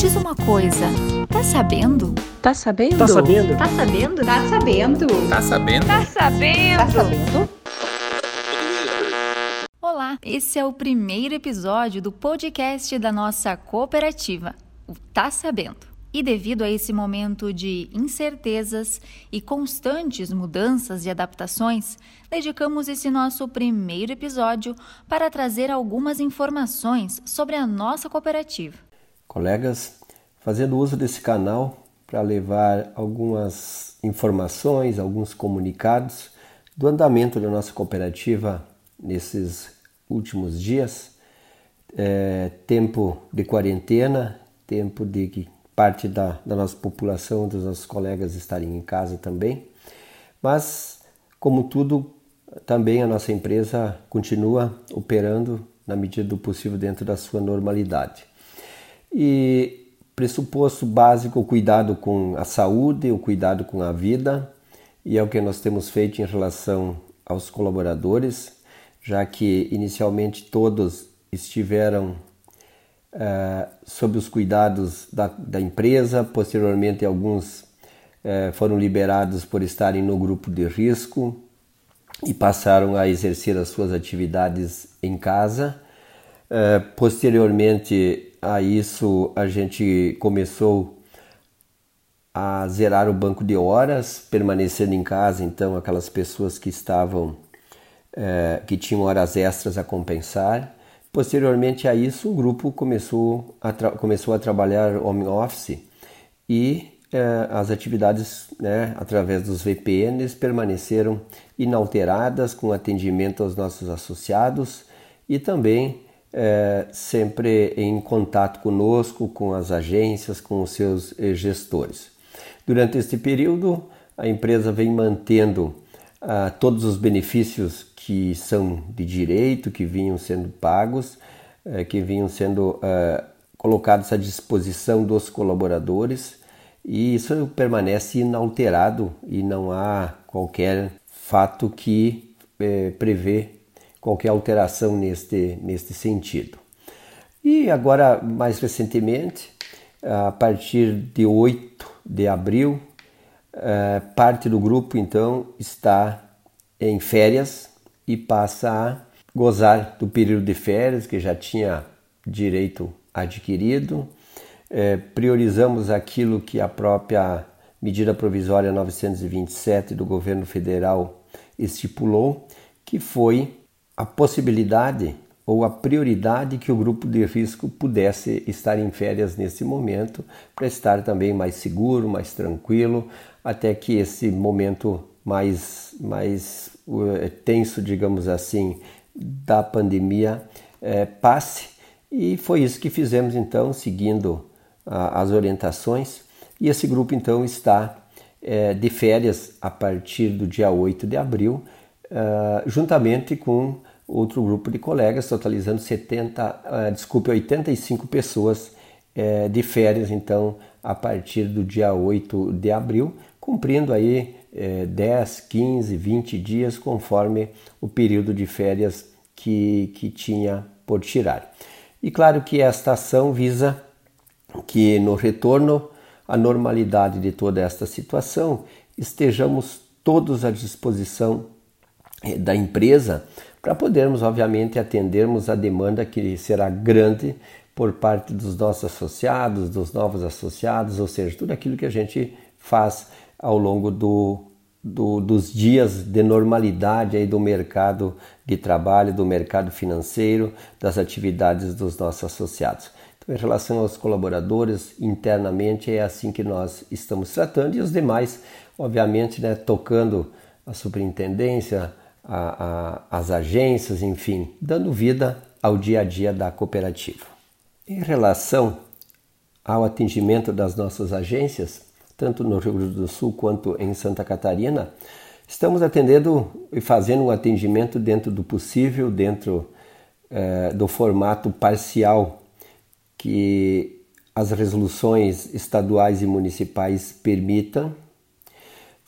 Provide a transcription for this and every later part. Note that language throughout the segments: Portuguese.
diz uma coisa, tá sabendo? Tá sabendo? Tá sabendo? Tá sabendo? Tá sabendo? Tá sabendo? Tá sabendo? Tá sabendo? Olá, esse é o primeiro episódio do podcast da nossa cooperativa, o Tá Sabendo. E devido a esse momento de incertezas e constantes mudanças e adaptações, dedicamos esse nosso primeiro episódio para trazer algumas informações sobre a nossa cooperativa. Colegas, fazendo uso desse canal para levar algumas informações, alguns comunicados do andamento da nossa cooperativa nesses últimos dias, é, tempo de quarentena, tempo de que parte da, da nossa população, dos nossos colegas estarem em casa também. Mas, como tudo, também a nossa empresa continua operando na medida do possível dentro da sua normalidade. E pressuposto básico, o cuidado com a saúde, o cuidado com a vida, e é o que nós temos feito em relação aos colaboradores, já que inicialmente todos estiveram uh, sob os cuidados da, da, empresa, posteriormente alguns uh, foram liberados por estarem no grupo de risco e passaram a exercer as suas atividades em casa. Uh, posteriormente a isso, a gente começou a zerar o banco de horas, permanecendo em casa, então aquelas pessoas que estavam, que tinham horas extras a compensar. Posteriormente a isso, o grupo começou a, começou a trabalhar home office e eh, as atividades né, através dos VPNs permaneceram inalteradas com atendimento aos nossos associados e também eh, sempre em contato conosco, com as agências, com os seus eh, gestores. Durante este período, a empresa vem mantendo ah, todos os benefícios que são de direito, que vinham sendo pagos, eh, que vinham sendo eh, colocados à disposição dos colaboradores e isso permanece inalterado e não há qualquer fato que eh, prevê qualquer alteração neste, neste sentido. E agora, mais recentemente, a partir de 8 de abril, parte do grupo então está em férias e passa a gozar do período de férias que já tinha direito adquirido. É, priorizamos aquilo que a própria medida provisória 927 do governo federal estipulou, que foi a possibilidade ou a prioridade que o grupo de risco pudesse estar em férias nesse momento, para estar também mais seguro, mais tranquilo, até que esse momento mais, mais uh, tenso, digamos assim, da pandemia é, passe. E foi isso que fizemos então, seguindo as orientações. E esse grupo então está é, de férias a partir do dia 8 de abril, uh, juntamente com outro grupo de colegas, totalizando 70, uh, desculpe, 85 pessoas uh, de férias, então, a partir do dia 8 de abril, cumprindo aí é, 10, 15, 20 dias, conforme o período de férias que, que tinha por tirar. E claro que esta ação visa que no retorno à normalidade de toda esta situação estejamos todos à disposição é, da empresa para podermos, obviamente, atendermos a demanda que será grande por parte dos nossos associados, dos novos associados, ou seja, tudo aquilo que a gente faz ao longo do, do, dos dias de normalidade aí do mercado de trabalho, do mercado financeiro, das atividades dos nossos associados. Então, em relação aos colaboradores, internamente é assim que nós estamos tratando e os demais, obviamente, né, tocando a superintendência, a, a, as agências, enfim, dando vida ao dia a dia da cooperativa. Em relação ao atendimento das nossas agências, tanto no Rio Grande do Sul quanto em Santa Catarina, estamos atendendo e fazendo um atendimento dentro do possível, dentro eh, do formato parcial que as resoluções estaduais e municipais permitam,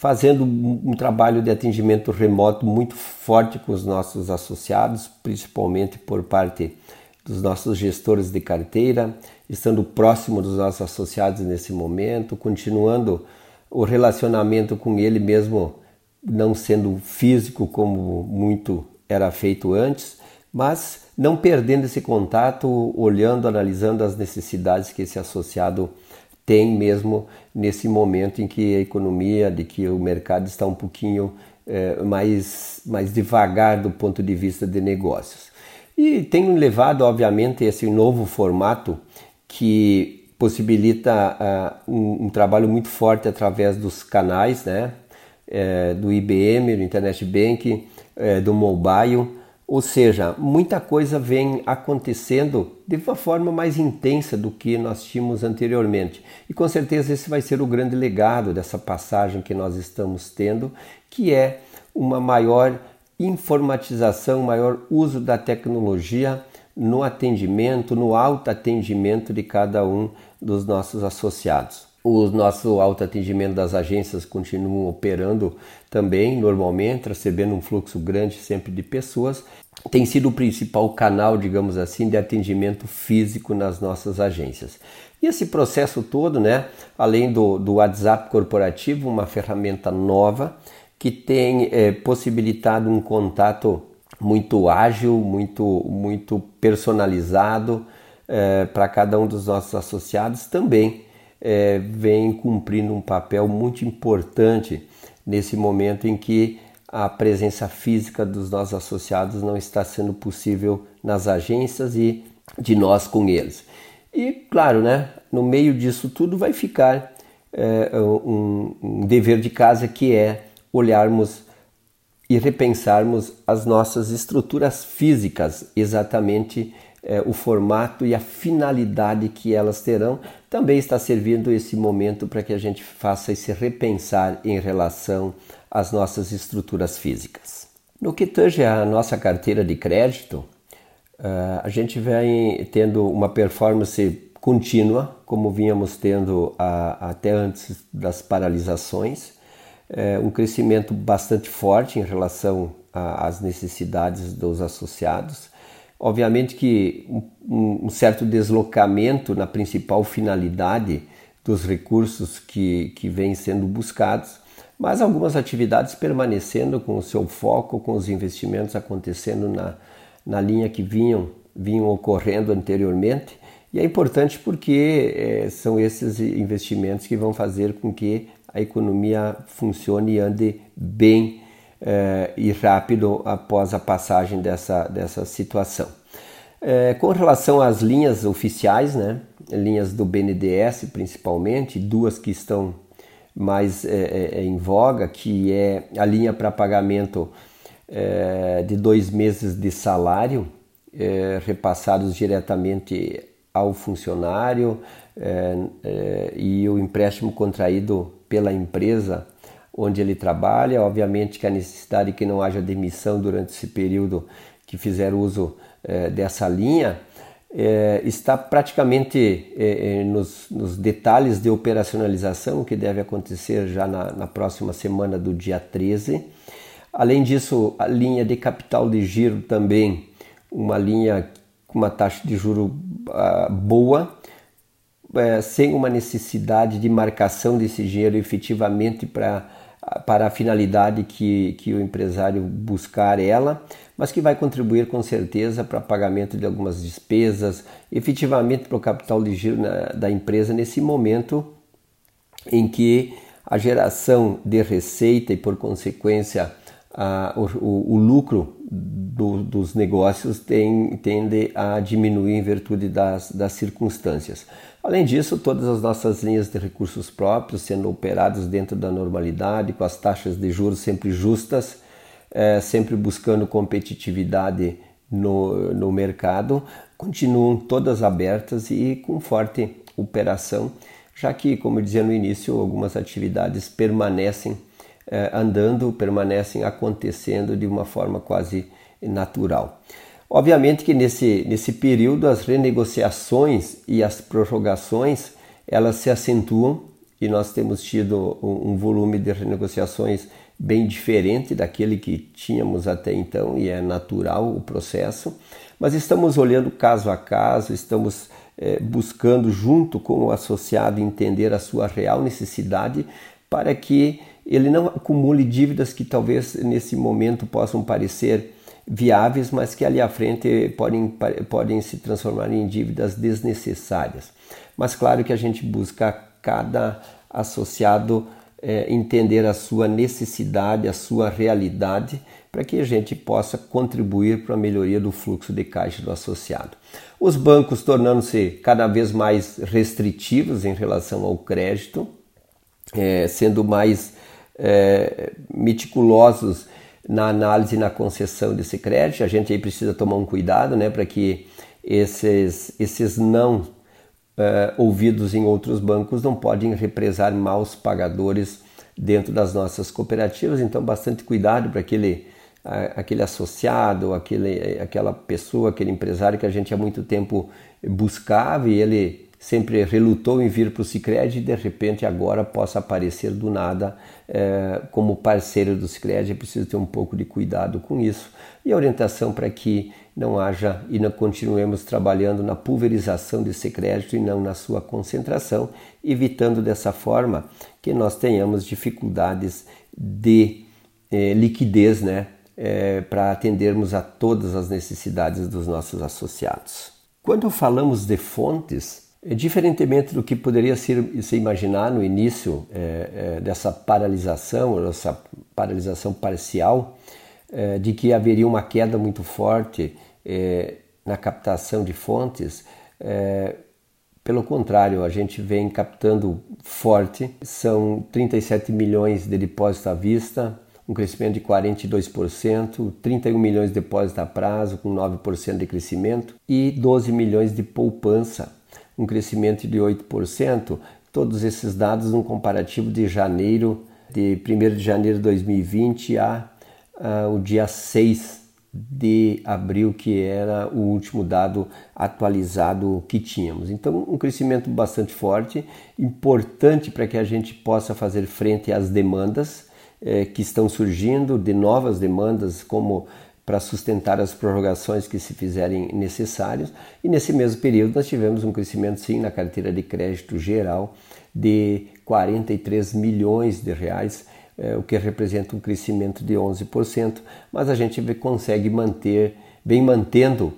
fazendo um trabalho de atendimento remoto muito forte com os nossos associados, principalmente por parte dos nossos gestores de carteira, estando próximo dos nossos associados nesse momento, continuando o relacionamento com ele mesmo não sendo físico como muito era feito antes, mas não perdendo esse contato, olhando, analisando as necessidades que esse associado tem mesmo nesse momento em que a economia, de que o mercado está um pouquinho é, mais, mais devagar do ponto de vista de negócios. E tenho levado, obviamente, esse novo formato que possibilita uh, um, um, trabalho muito forte através dos canais, né? É, do IBM, do Internet Bank, é, do mobile, ou seja, muita coisa vem acontecendo de uma forma mais intensa do que nós tínhamos anteriormente. E com certeza esse vai ser o grande legado dessa passagem que nós estamos tendo, que é uma maior informatização, maior uso da tecnologia no atendimento, no autoatendimento de cada um dos nossos associados. O nosso autoatendimento das agências continuam operando também normalmente, recebendo um fluxo grande sempre de pessoas. Tem sido o principal canal, digamos assim, de atendimento físico nas nossas agências. E esse processo todo, né, além do, do WhatsApp corporativo, uma ferramenta nova que tem é, possibilitado um contato muito ágil, muito, muito personalizado é, para cada um dos nossos associados, também é, vem cumprindo um papel muito importante nesse momento em que a presença física dos nossos associados não está sendo possível nas agências e de nós com eles. E claro, né, no meio disso tudo vai ficar é, um, um dever de casa que é olharmos e repensarmos as nossas estruturas físicas, exatamente é, o formato e a finalidade que elas terão. Também está servindo esse momento para que a gente faça esse repensar em relação às nossas estruturas físicas. No que tange a nossa carteira de crédito, uh, a gente vem tendo uma performance contínua, como vínhamos tendo a, até antes das paralisações é, um crescimento bastante forte em relação às necessidades dos associados. Obviamente que um, um certo deslocamento na principal finalidade dos recursos que, que vêm sendo buscados, mas algumas atividades permanecendo com o seu foco, com os investimentos acontecendo na, na linha que vinham, vinham ocorrendo anteriormente. E é importante porque é, são esses investimentos que vão fazer com que a economia funcione e ande bem eh, e rápido após a passagem dessa, dessa situação. Eh, com relação às linhas oficiais, né, linhas do BNDES principalmente, duas que estão mais eh, em voga, que é a linha para pagamento de dois meses de salário repassados diretamente ao funcionário e o empréstimo contraído pela empresa onde ele trabalha. Obviamente que a necessidade que não haja demissão durante esse período que fizer uso é, dessa linha é, está praticamente é, nos, nos, detalhes de operacionalização que deve acontecer já na, na, próxima semana do dia 13. Além disso, a linha de capital de giro também, uma linha com uma taxa de juro uh, boa, é, sem uma necessidade de marcação desse dinheiro efetivamente para para a finalidade que, que o empresário buscar ela, mas que vai contribuir com certeza para pagamento de algumas despesas, efetivamente para o capital de giro na, da empresa nesse momento em que a geração de receita e, por consequência, a, o, o, lucro do, dos negócios tem, tende a diminuir em virtude das, das circunstâncias. Além disso, todas as nossas linhas de recursos próprios sendo operadas dentro da normalidade, com as taxas de juros sempre justas, é, sempre buscando competitividade no, no mercado, continuam todas abertas e com forte operação, já que, como eu dizia no início, algumas atividades permanecem é, andando, permanecem acontecendo de uma forma quase natural. Obviamente que nesse, nesse período as renegociações e as prorrogações elas se acentuam e nós temos tido um, um volume de renegociações bem diferente daquele que tínhamos até então e é natural o processo, mas estamos olhando caso a caso, estamos é, buscando, junto com o associado, entender a sua real necessidade para que ele não acumule dívidas que talvez nesse momento possam parecer viáveis, mas que ali à frente podem, podem se transformar em dívidas desnecessárias. Mas claro que a gente busca cada associado é, entender a sua necessidade, a sua realidade, para que a gente possa contribuir para a melhoria do fluxo de caixa do associado. Os bancos tornando-se cada vez mais restritivos em relação ao crédito, é, sendo mais é, meticulosos na análise e na concessão desse crédito. A gente aí precisa tomar um cuidado né, para que esses, esses não é, ouvidos em outros bancos não podem represar maus pagadores dentro das nossas cooperativas. Então, bastante cuidado para aquele, aquele associado, aquele, aquela pessoa, aquele empresário que a gente há muito tempo buscava e ele sempre relutou em vir para o Cicred e de repente agora possa aparecer do nada é, como parceiro do Cicred. É preciso ter um pouco de cuidado com isso e a orientação para que não haja e não continuemos trabalhando na pulverização desse crédito e não na sua concentração, evitando dessa forma que nós tenhamos dificuldades de eh, liquidez né, eh, para atendermos a todas as necessidades dos nossos associados. Quando falamos de fontes, diferentemente do que poderia ser, se imaginar no início é, é, dessa paralisação, essa paralisação parcial, é, de que haveria uma queda muito forte é, na captação de fontes, é, pelo contrário, a gente vem captando forte, são 37 milhões de depósito à vista, um crescimento de 42%, 31 milhões de depósito a prazo, com 9% de crescimento, e 12 milhões de poupança, um crescimento de 8%, todos esses dados no comparativo de janeiro, de 1 de janeiro de 2020 a, a o dia 6 de abril, que era o último dado atualizado que tínhamos. Então, um crescimento bastante forte, importante para que a gente possa fazer frente às demandas eh, que estão surgindo, de novas demandas, como para sustentar as prorrogações que se fizerem necessárias. E nesse mesmo período nós tivemos um crescimento sim na carteira de crédito geral de 43 milhões de reais, é, o que representa um crescimento de 11%, mas a gente consegue manter, vem mantendo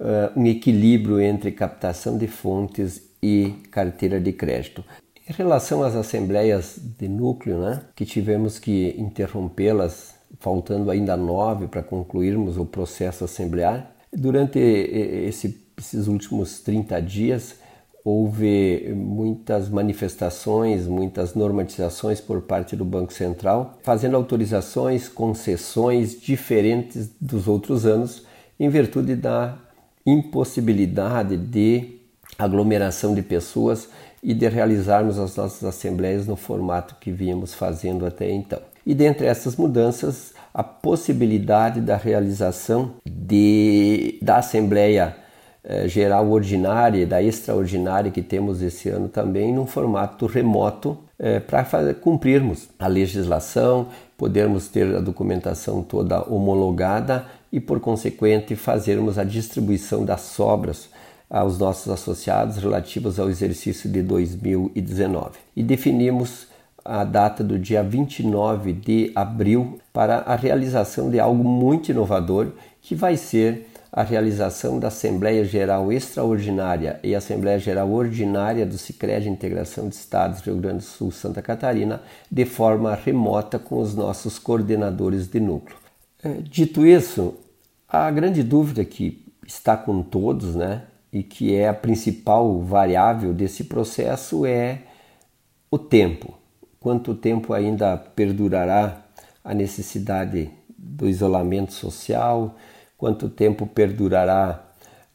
uh, um equilíbrio entre captação de fontes e carteira de crédito. Em relação às assembleias de núcleo, né, que tivemos que interrompê-las faltando ainda nove para concluirmos o processo assemblear. Durante esse, esses últimos 30 dias, houve muitas manifestações, muitas normatizações por parte do Banco Central, fazendo autorizações, concessões diferentes dos outros anos, em virtude da impossibilidade de aglomeração de pessoas e de realizarmos as nossas assembleias no formato que vínhamos fazendo até então. E dentre essas mudanças, a possibilidade da realização de, da Assembleia eh, Geral Ordinária da Extraordinária que temos esse ano também, num formato remoto, eh, para cumprirmos a legislação, podermos ter a documentação toda homologada e, por consequente, fazermos a distribuição das sobras aos nossos associados relativas ao exercício de 2019. E definimos a data do dia 29 de abril para a realização de algo muito inovador, que vai ser a realização da Assembleia Geral Extraordinária e Assembleia Geral Ordinária do Sicredi Integração de Estados Rio Grande do Sul Santa Catarina de forma remota com os nossos coordenadores de núcleo. É, dito isso, a grande dúvida que está com todos, né, e que é a principal variável desse processo é o tempo quanto tempo ainda perdurará a necessidade do isolamento social, quanto tempo perdurará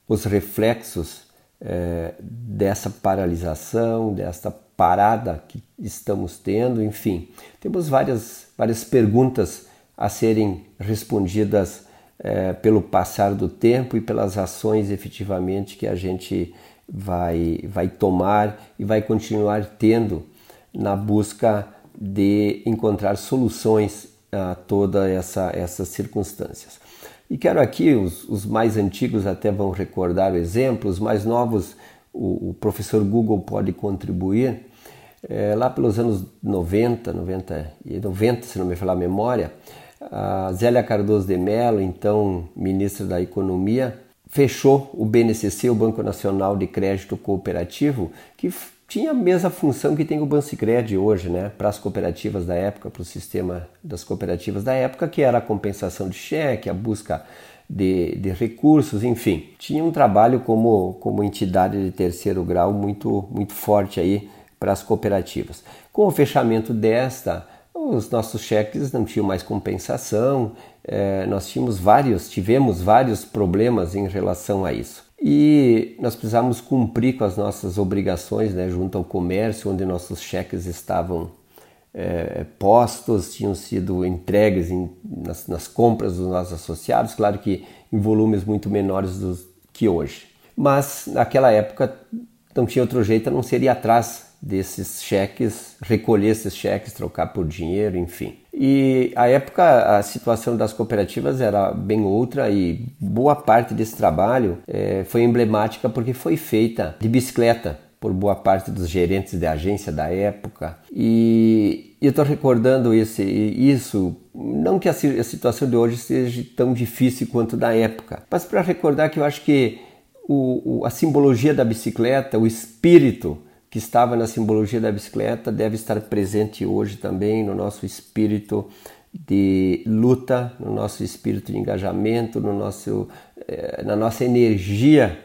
os reflexos eh, dessa paralisação, desta parada que estamos tendo, enfim, temos várias, várias perguntas a serem respondidas eh, pelo passar do tempo e pelas ações efetivamente que a gente vai, vai tomar e vai continuar tendo na busca de encontrar soluções a todas essa, essas circunstâncias. E quero aqui, os, os mais antigos até vão recordar o exemplo, os mais novos, o, o professor Google pode contribuir. É, lá pelos anos 90, 90 e 90, se não me falar a memória, a Zélia Cardoso de Mello, então ministra da Economia, fechou o BNCC, o Banco Nacional de Crédito Cooperativo, que tinha a mesma função que tem o Bancicred hoje, né, para as cooperativas da época, para o sistema das cooperativas da época, que era a compensação de cheque, a busca de, de, recursos, enfim. Tinha um trabalho como, como entidade de terceiro grau muito, muito forte aí para as cooperativas. Com o fechamento desta, os nossos cheques não tinham mais compensação, é, nós tínhamos vários, tivemos vários problemas em relação a isso. E nós precisávamos cumprir com as nossas obrigações né, junto ao comércio, onde nossos cheques estavam é, postos, tinham sido entregues em, nas, nas, compras dos nossos associados, claro que em volumes muito menores do que hoje. Mas naquela época não tinha outro jeito a não ser ir atrás desses cheques, recolher esses cheques, trocar por dinheiro, enfim. E a época a situação das cooperativas era bem outra e boa parte desse trabalho é, foi emblemática porque foi feita de bicicleta por boa parte dos gerentes de agência da época. E eu estou recordando esse, isso, não que a, a situação de hoje seja tão difícil quanto da época, mas para recordar que eu acho que o, o, a simbologia da bicicleta, o espírito que estava na simbologia da bicicleta deve estar presente hoje também no nosso espírito de luta, no nosso espírito de engajamento, no nosso, eh, na nossa energia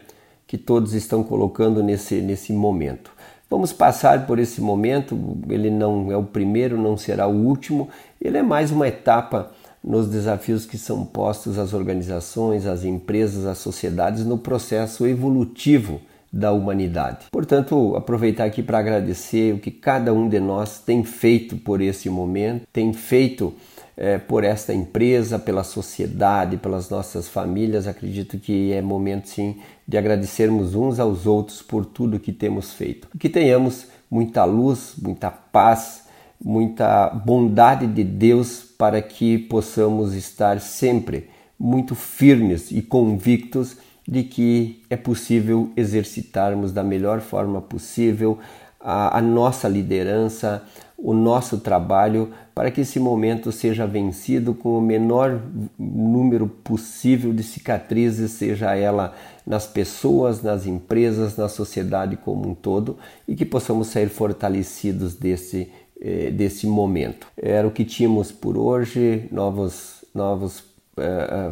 que todos estão colocando nesse, nesse momento. Vamos passar por esse momento, ele não é o primeiro, não será o último, ele é mais uma etapa nos desafios que são postos às organizações, às empresas, às sociedades no processo evolutivo da humanidade. Portanto, aproveitar aqui para agradecer o que cada um de nós tem feito por esse momento, tem feito é, por esta empresa, pela sociedade, pelas nossas famílias. Acredito que é momento sim de agradecermos uns aos outros por tudo que temos feito. Que tenhamos muita luz, muita paz, muita bondade de Deus para que possamos estar sempre muito firmes e convictos de que é possível exercitarmos da melhor forma possível a, a, nossa liderança, o nosso trabalho, para que esse momento seja vencido com o menor número possível de cicatrizes, seja ela nas pessoas, nas empresas, na sociedade como um todo, e que possamos sair fortalecidos desse, eh, desse momento. Era o que tínhamos por hoje, novos, novos, eh,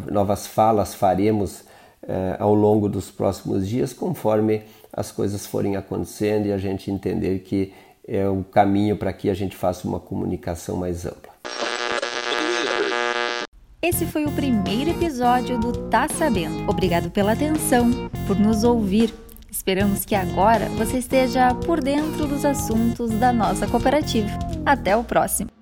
eh novas falas faremos eh, ao longo dos próximos dias, conforme as coisas forem acontecendo e a gente entender que é o caminho para que a gente faça uma comunicação mais ampla. Esse foi o primeiro episódio do Tá Sabendo. Obrigado pela atenção, por nos ouvir. Esperamos que agora você esteja por dentro dos assuntos da nossa cooperativa. Até o próximo!